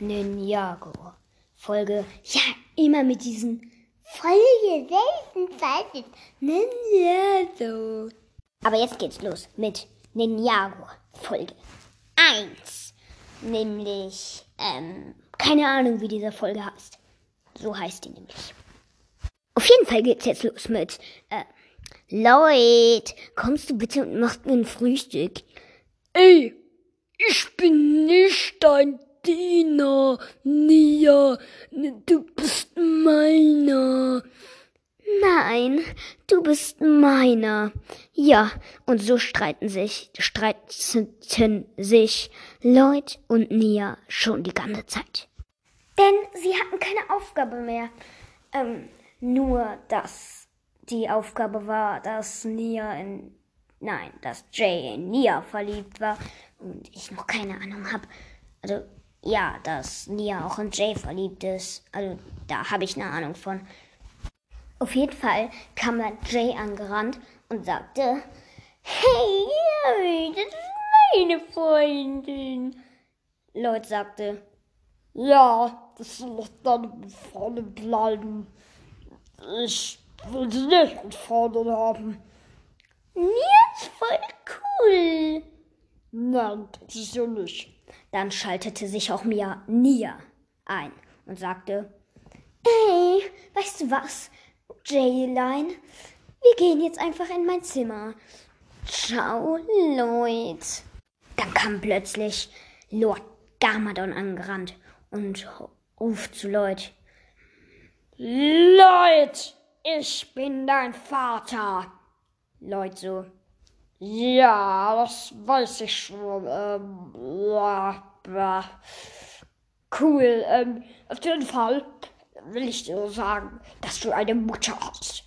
Ninjago. Folge, ja, immer mit diesen Folge selten Zeit Ninjago. Aber jetzt geht's los mit Ninjago Folge 1. Nämlich, ähm, keine Ahnung, wie diese Folge heißt. So heißt die nämlich. Auf jeden Fall geht's jetzt los mit, äh, Lloyd, kommst du bitte und machst mir ein Frühstück? Ey, ich bin nicht dein Diener, Nia. Du bist meiner. Nein, du bist meiner. Ja, und so streiten sich, streiten sich Lloyd und Nia schon die ganze Zeit. Denn sie hatten keine Aufgabe mehr. Ähm, nur, dass die Aufgabe war, dass Nia in, nein, dass Jay in Nia verliebt war und ich noch keine Ahnung habe. Also, ja, dass Nia auch in Jay verliebt ist. Also, da habe ich eine Ahnung von. Auf jeden Fall kam dann Jay angerannt und sagte, Hey, das ist meine Freundin. Lloyd sagte, Ja, das doch deine Freundin bleiben. Ich will sie nicht als Freundin haben. Nia ist voll cool. Nein, das ist ja nicht. Dann schaltete sich auch Mia Nia ein und sagte, Ey, weißt du was, Jayline? Wir gehen jetzt einfach in mein Zimmer. Ciao, Lloyd. Dann kam plötzlich Lord Garmadon angerannt und ruft zu Lloyd. Lloyd, ich bin dein Vater. Lloyd so. Ja, das weiß ich schon. Ähm, ja, ja. Cool. Ähm, auf jeden Fall will ich dir sagen, dass du eine Mutter hast.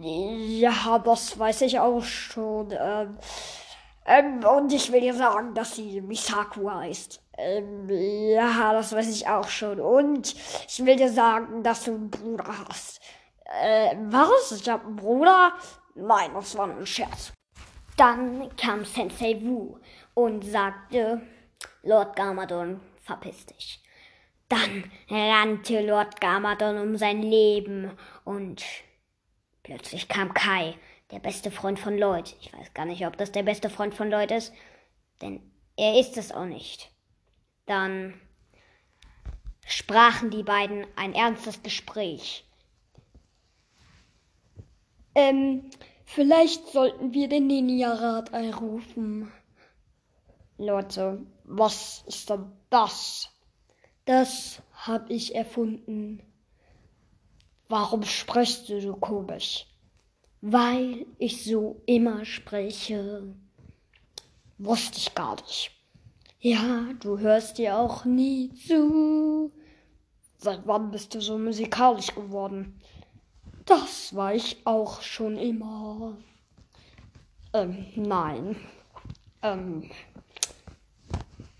Ja, das weiß ich auch schon. Ähm, ähm, und ich will dir sagen, dass sie Misaku heißt. Ähm, ja, das weiß ich auch schon. Und ich will dir sagen, dass du einen Bruder hast. Äh, was? Ich hab einen Bruder? Nein, das war ein Scherz. Dann kam Sensei Wu und sagte, Lord Garmadon, verpiss dich. Dann rannte Lord Garmadon um sein Leben und plötzlich kam Kai, der beste Freund von Lloyd. Ich weiß gar nicht, ob das der beste Freund von Lloyd ist, denn er ist es auch nicht. Dann sprachen die beiden ein ernstes Gespräch. Ähm, vielleicht sollten wir den Ninja-Rat einrufen. Leute, was ist denn das? Das hab ich erfunden. Warum sprichst du so komisch? Weil ich so immer spreche. Wusste ich gar nicht. Ja, du hörst dir auch nie zu. Seit wann bist du so musikalisch geworden? Das war ich auch schon immer. Ähm, nein. Ähm,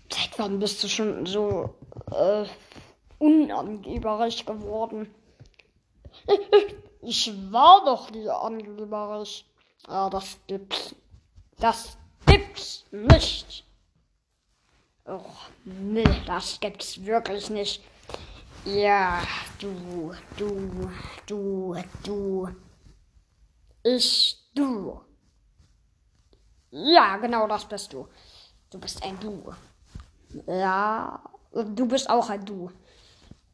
seit wann bist du schon so äh, unangeberig geworden? Ich war doch nie angeberig. Ja, das gibt's. Das gibt's nicht. Oh, nee, das gibt's wirklich nicht. Ja, du, du, du, du. Ich, du. Ja, genau das bist du. Du bist ein Du. Ja, du bist auch ein Du.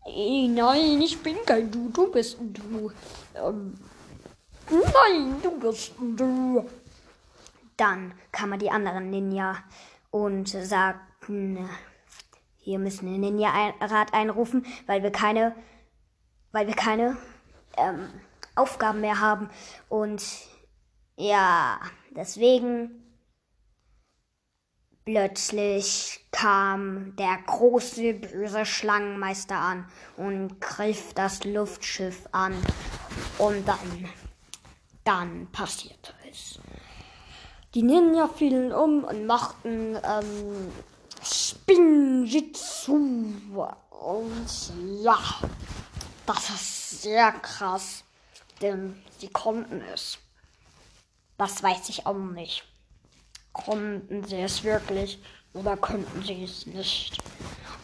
Nein, ich bin kein Du, du bist ein Du. Ähm, nein, du bist ein Du. Dann kamen die anderen Ninja und sagten, wir müssen den Ninja-Rat einrufen, weil wir keine, weil wir keine ähm, Aufgaben mehr haben. Und ja, deswegen plötzlich kam der große böse Schlangenmeister an und griff das Luftschiff an. Und dann, dann passierte es. Die Ninja fielen um und machten ähm, Spinjitzu. Und ja, das ist sehr krass, denn sie konnten es. Das weiß ich auch nicht. Konnten sie es wirklich oder könnten sie es nicht?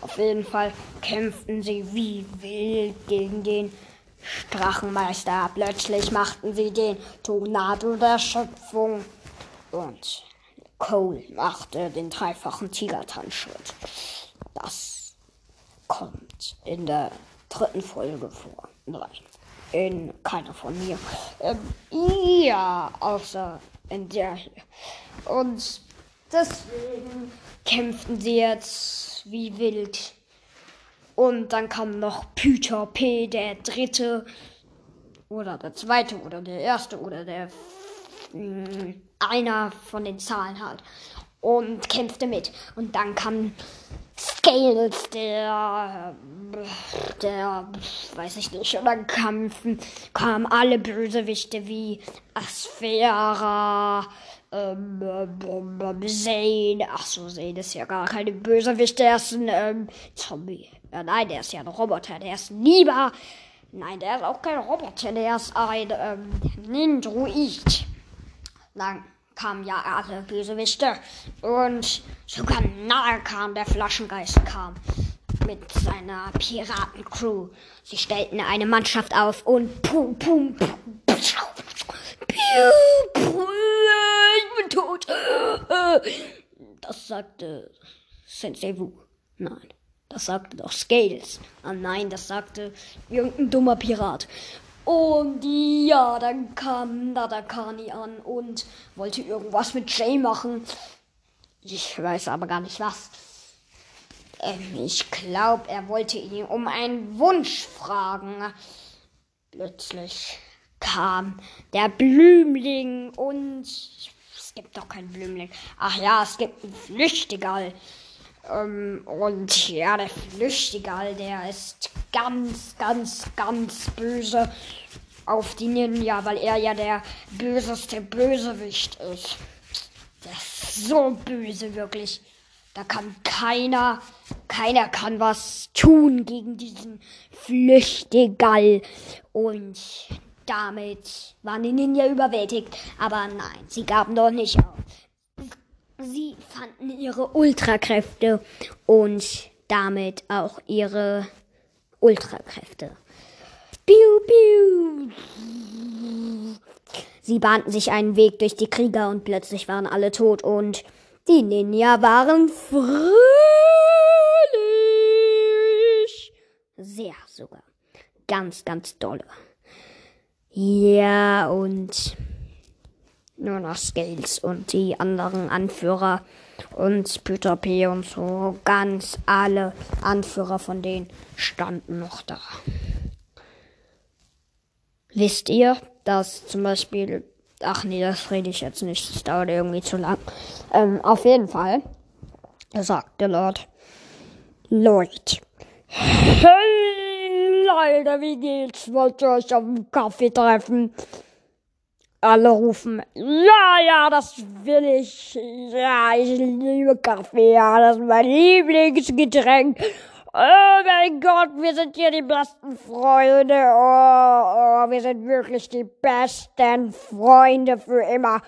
Auf jeden Fall kämpften sie wie wild gegen den Drachenmeister. Plötzlich machten sie den Tornado der Schöpfung und Cole machte den dreifachen Tigertanzschritt. Das kommt in der dritten Folge vor. Nein, in keiner von mir. Ähm, ja, außer in der hier. Und deswegen kämpften sie jetzt wie wild. Und dann kam noch Peter P., der dritte oder der zweite oder der erste oder der einer von den Zahlen halt und kämpfte mit. Und dann kam Scales, der, der, weiß ich nicht, und dann kampfen, kamen alle Bösewichte wie Asphera, ähm, ähm, Zane, ach so, Zane ist ja gar keine Bösewicht, der ist ein ähm, Zombie. Ja, nein, der ist ja ein Roboter, der ist lieber. Nein, der ist auch kein Roboter, der ist ein ähm, Nindroid. Dann kamen ja alle Bösewichte und sogar nahe kam der Flaschengeist kam mit seiner Piratencrew. Sie stellten eine Mannschaft auf und pum pum pum. Ich bin tot. Das sagte Sensei Wu. Nein. Das sagte doch Scales. Ah nein, das sagte irgendein dummer Pirat. Und ja, dann kam Nadakani an und wollte irgendwas mit Jay machen. Ich weiß aber gar nicht was. Ähm, ich glaube, er wollte ihn um einen Wunsch fragen. Plötzlich kam der Blümling und es gibt doch keinen Blümling. Ach ja, es gibt einen Flüchtigal. Ähm, und ja, der Flüchtigal, der ist ganz, ganz, ganz böse auf die Ninja, weil er ja der böseste Bösewicht ist. Der ist so böse, wirklich. Da kann keiner, keiner kann was tun gegen diesen Flüchtigal. Und damit waren die Ninja überwältigt. Aber nein, sie gaben doch nicht auf. Sie fanden ihre Ultrakräfte und damit auch ihre Ultrakräfte. Piu, piu. Sie bahnten sich einen Weg durch die Krieger und plötzlich waren alle tot und die Ninja waren fröhlich. Sehr sogar. Ganz, ganz dolle. Ja, und nur noch Scales und die anderen Anführer und Peter P. und so. Ganz alle Anführer von denen standen noch da. Wisst ihr, dass zum Beispiel, ach nee, das rede ich jetzt nicht, das dauert irgendwie zu lang. Ähm, auf jeden Fall sagt der Lord, Leute, hey Leute, wie geht's? Wollt ihr euch auf einen Kaffee treffen? Alle rufen, ja, ja, das will ich. Ja, ich liebe Kaffee, ja, das ist mein Lieblingsgetränk. Oh mein Gott, wir sind hier die besten Freunde. Oh, oh, wir sind wirklich die besten Freunde für immer.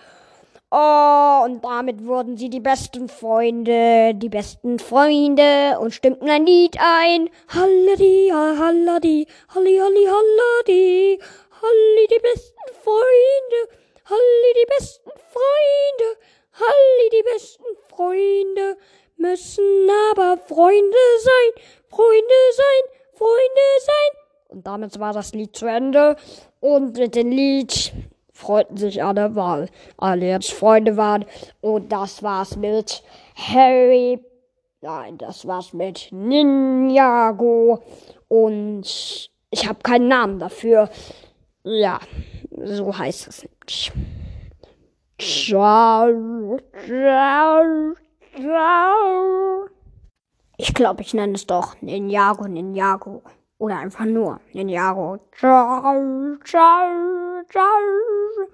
Oh, und damit wurden sie die besten Freunde, die besten Freunde und stimmten ein Lied ein. Halladi, halladi, halli, halli, halladi, halli, die besten Freunde, halli, die besten Freunde, halli, die besten Freunde müssen aber Freunde sein, Freunde sein, Freunde sein. Und damit war das Lied zu Ende. Und mit dem Lied freuten sich alle, weil alle jetzt Freunde waren. Und das war's mit Harry. Nein, das war's mit Ninjago. Und ich habe keinen Namen dafür. Ja, so heißt es nicht. Ciao, ciao, ciao. Ich glaube, ich nenne es doch Ninjago, Ninjago. Oder einfach nur Ninjago. Ciao, ciao, ciao.